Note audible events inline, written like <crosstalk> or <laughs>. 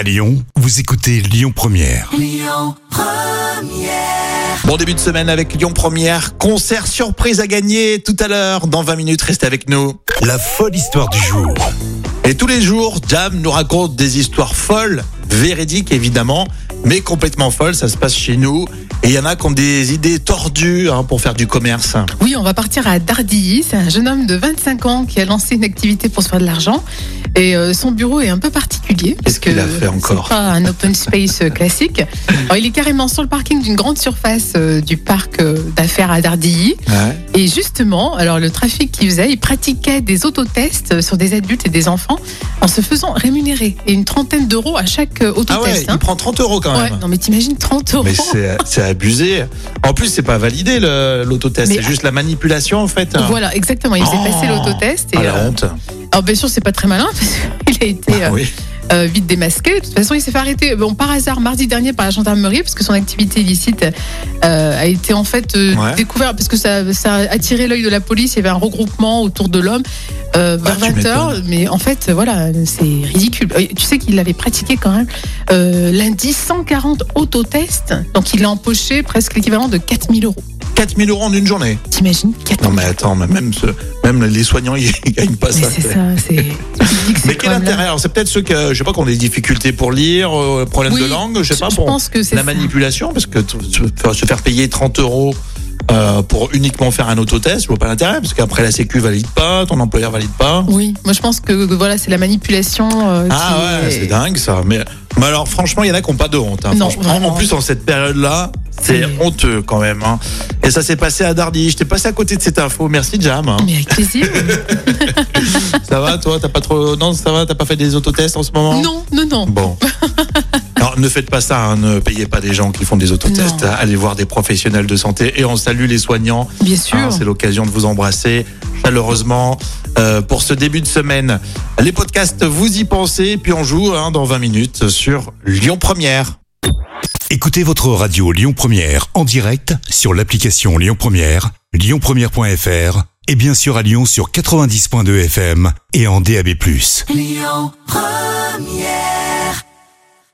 À Lyon, vous écoutez Lyon Première. Bon début de semaine avec Lyon Première. Concert surprise à gagner tout à l'heure. Dans 20 minutes, restez avec nous. La folle histoire du jour. Et tous les jours, Jam nous raconte des histoires folles, véridiques évidemment, mais complètement folles. Ça se passe chez nous. Et il y en a qui ont des idées tordues hein, pour faire du commerce. Oui, on va partir à Dardilly. C'est un jeune homme de 25 ans qui a lancé une activité pour se faire de l'argent. Et euh, son bureau est un peu particulier. Qu'est-ce qu'il a fait encore C'est pas un open space euh, classique. <laughs> Alors, il est carrément sur le parking d'une grande surface euh, du parc euh, d'affaires à Dardilly. Ouais. Et justement, alors le trafic qu'il faisait, il pratiquait des autotests sur des adultes et des enfants en se faisant rémunérer. Et une trentaine d'euros à chaque euh, Ah ouais, autotest. il hein. prend 30 euros quand Même. non mais t'imagines 30 euros Mais c'est abusé. En plus, c'est pas validé l'autotest. C'est juste la manipulation en fait. Voilà, exactement. Il faisait Oh. passer l'autotest. Et, Ah, la euh, honte. alors bien sûr, c'est pas très malin <laughs> parce qu'il a été Ah euh, oui. euh, vite démasqué. De toute façon, il s'est fait arrêter bon, par hasard mardi dernier par la gendarmerie parce que son activité illicite euh, a été en fait euh, Ouais. découverte parce que ça, ça a attiré l'œil de la police. Il y avait un regroupement autour de l'homme euh, Ah, vers tu 20 heures. m'étonnes. Mais en fait, voilà, c'est ridicule. Euh, Tu sais qu'il avait pratiqué quand même euh, lundi 140 autotests. Donc il a empoché presque l'équivalent de 4000 euros. 4000 euros en une journée. T'imagines 4000 Non mais attends, mais même, ce- même les soignants, <laughs> ils gagnent pas Mais ça. c'est ça, <laughs> c'est. Mais quel intérêt? Alors c'est peut-être ceux qui, je sais pas, qui ont des difficultés pour lire, problème Oui, de langue, je sais pas, je pense que la ça. manipulation, parce que se faire payer 30 euros euh, pour uniquement faire un autotest, je vois pas l'intérêt, parce qu'après la Sécu valide pas, ton employeur valide pas. Oui, moi je pense que voilà, c'est la manipulation. euh, Ah qui ouais, est- c'est dingue ça. Mais, mais alors franchement, il y en a qui n'ont pas de honte. hein, Non, vraiment. En plus, en cette période-là, c'est C'est- honteux quand même. hein. Et ça s'est passé à Dardy. Je t'ai passé à côté de cette info. Merci Jam. hein. Mais avec plaisir. <laughs> Ça va, toi? T'as pas trop Non, ça va? T'as pas fait des autotests en ce moment? Non, non, non. Bon. <laughs> Alors, ne faites pas ça, hein, ne payez pas des gens qui font des autotests. Non. Allez voir des professionnels de santé et on salue les soignants. Bien sûr. Hein, C'est l'occasion de vous embrasser chaleureusement euh, pour ce début de semaine. Les podcasts, vous y pensez, puis on joue hein, dans 20 minutes sur Lyon Première. Écoutez votre radio Lyon Première en direct sur l'application Lyon Première, lyonpremière.fr et bien sûr à Lyon sur 90.2 FM et en DAB+.